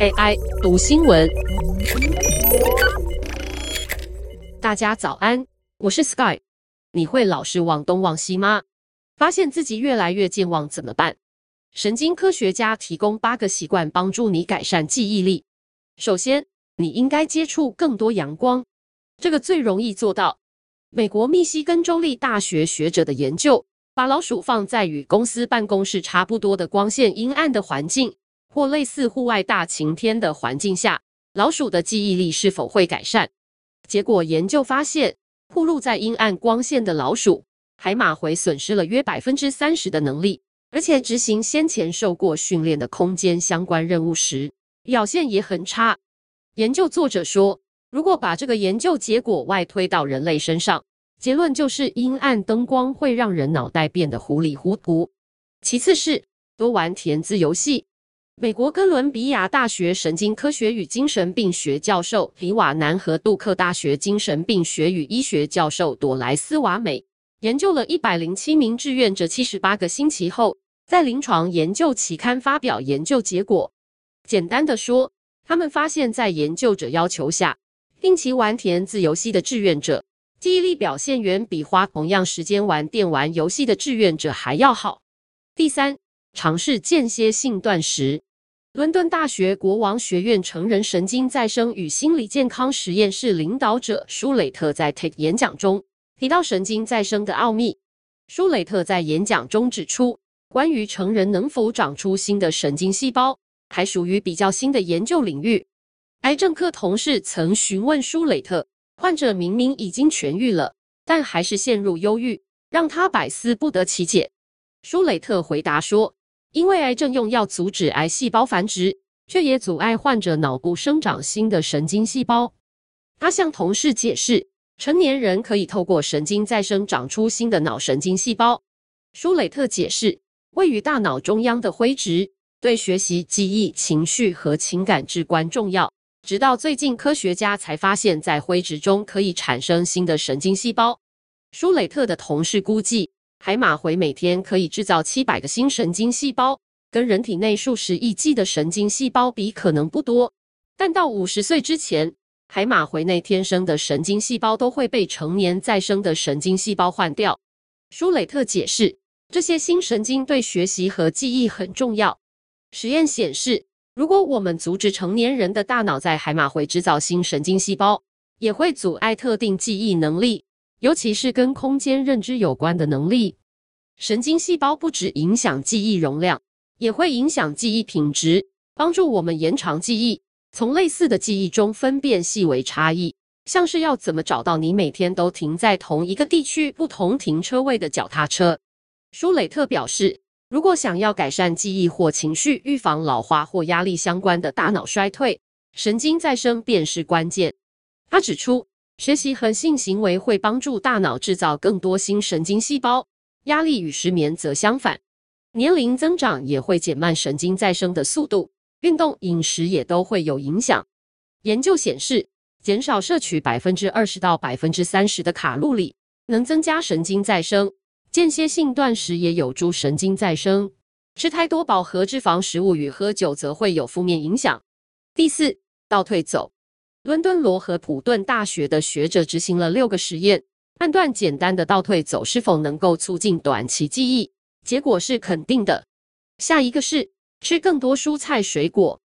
AI 读新闻，大家早安，我是 Sky。你会老是忘东忘西吗？发现自己越来越健忘怎么办？神经科学家提供八个习惯帮助你改善记忆力。首先，你应该接触更多阳光，这个最容易做到。美国密西根州立大学学者的研究，把老鼠放在与公司办公室差不多的光线阴暗的环境，或类似户外大晴天的环境下，老鼠的记忆力是否会改善？结果研究发现，暴露在阴暗光线的老鼠，海马回损失了约百分之三十的能力，而且执行先前受过训练的空间相关任务时，表现也很差。研究作者说，如果把这个研究结果外推到人类身上，结论就是阴暗灯光会让人脑袋变得糊里糊涂。其次是多玩填字游戏。美国哥伦比亚大学神经科学与精神病学教授李瓦南和杜克大学精神病学与医学教授朵莱斯瓦美研究了一百零七名志愿者七十八个星期后，在临床研究期刊发表研究结果。简单的说，他们发现，在研究者要求下，定期玩填字游戏的志愿者，记忆力表现远比花同样时间玩电玩游戏的志愿者还要好。第三，尝试间歇性断食。伦敦大学国王学院成人神经再生与心理健康实验室领导者舒雷特在 TED 演讲中提到神经再生的奥秘。舒雷特在演讲中指出，关于成人能否长出新的神经细胞，还属于比较新的研究领域。癌症科同事曾询问舒雷特，患者明明已经痊愈了，但还是陷入忧郁，让他百思不得其解。舒雷特回答说，因为癌症用药阻止癌细胞繁殖，却也阻碍患者脑部生长新的神经细胞。他向同事解释，成年人可以透过神经再生长出新的脑神经细胞。舒雷特解释，位于大脑中央的灰质。对学习、记忆、情绪和情感至关重要。直到最近，科学家才发现，在灰质中可以产生新的神经细胞。舒雷特的同事估计，海马回每天可以制造七百个新神经细胞，跟人体内数十亿计的神经细胞比，可能不多。但到五十岁之前，海马回内天生的神经细胞都会被成年再生的神经细胞换掉。舒雷特解释，这些新神经对学习和记忆很重要。实验显示，如果我们阻止成年人的大脑在海马回制造新神经细胞，也会阻碍特定记忆能力，尤其是跟空间认知有关的能力。神经细胞不只影响记忆容量，也会影响记忆品质，帮助我们延长记忆，从类似的记忆中分辨细微差异，像是要怎么找到你每天都停在同一个地区不同停车位的脚踏车。舒雷特表示。如果想要改善记忆或情绪，预防老化或压力相关的大脑衰退，神经再生便是关键。他指出，学习和性行为会帮助大脑制造更多新神经细胞，压力与失眠则相反。年龄增长也会减慢神经再生的速度，运动、饮食也都会有影响。研究显示，减少摄取百分之二十到百分之三十的卡路里，能增加神经再生。间歇性断食也有助神经再生，吃太多饱和脂肪食物与喝酒则会有负面影响。第四，倒退走。伦敦罗和普顿大学的学者执行了六个实验，判断简单的倒退走是否能够促进短期记忆，结果是肯定的。下一个是吃更多蔬菜水果。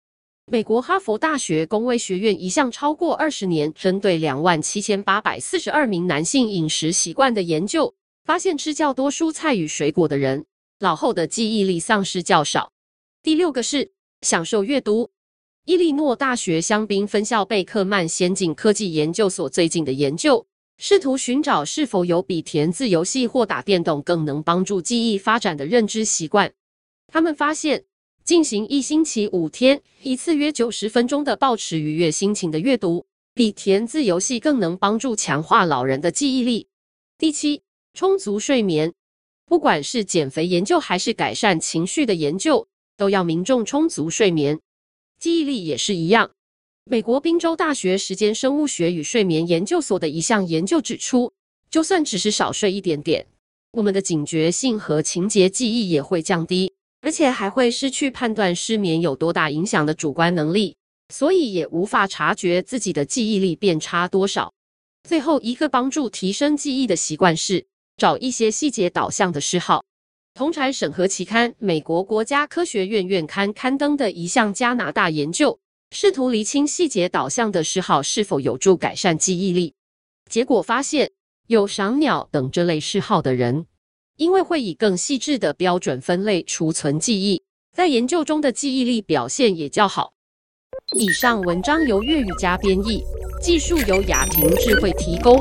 美国哈佛大学公卫学院一项超过二十年，针对两万七千八百四十二名男性饮食习惯的研究。发现吃较多蔬菜与水果的人，老后的记忆力丧失较少。第六个是享受阅读。伊利诺大学香槟分校贝克曼先进科技研究所最近的研究，试图寻找是否有比填字游戏或打电动更能帮助记忆发展的认知习惯。他们发现，进行一星期五天，一次约九十分钟的保持愉悦心情的阅读，比填字游戏更能帮助强化老人的记忆力。第七。充足睡眠，不管是减肥研究还是改善情绪的研究，都要民众充足睡眠。记忆力也是一样。美国宾州大学时间生物学与睡眠研究所的一项研究指出，就算只是少睡一点点，我们的警觉性和情节记忆也会降低。而且还会失去判断失眠有多大影响的主观能力，所以也无法察觉自己的记忆力变差多少。最后一个帮助提升记忆的习惯是找一些细节导向的嗜好。同侪审核期刊《美国国家科学院院刊》刊登的一项加拿大研究，试图厘清细节导向的嗜好是否有助改善记忆力。结果发现，有赏鸟等这类嗜好的人，因为会以更细致的标准分类储存记忆，在研究中的记忆力表现也较好。以上文章由粤语加编译，技术由雅婷智慧提供。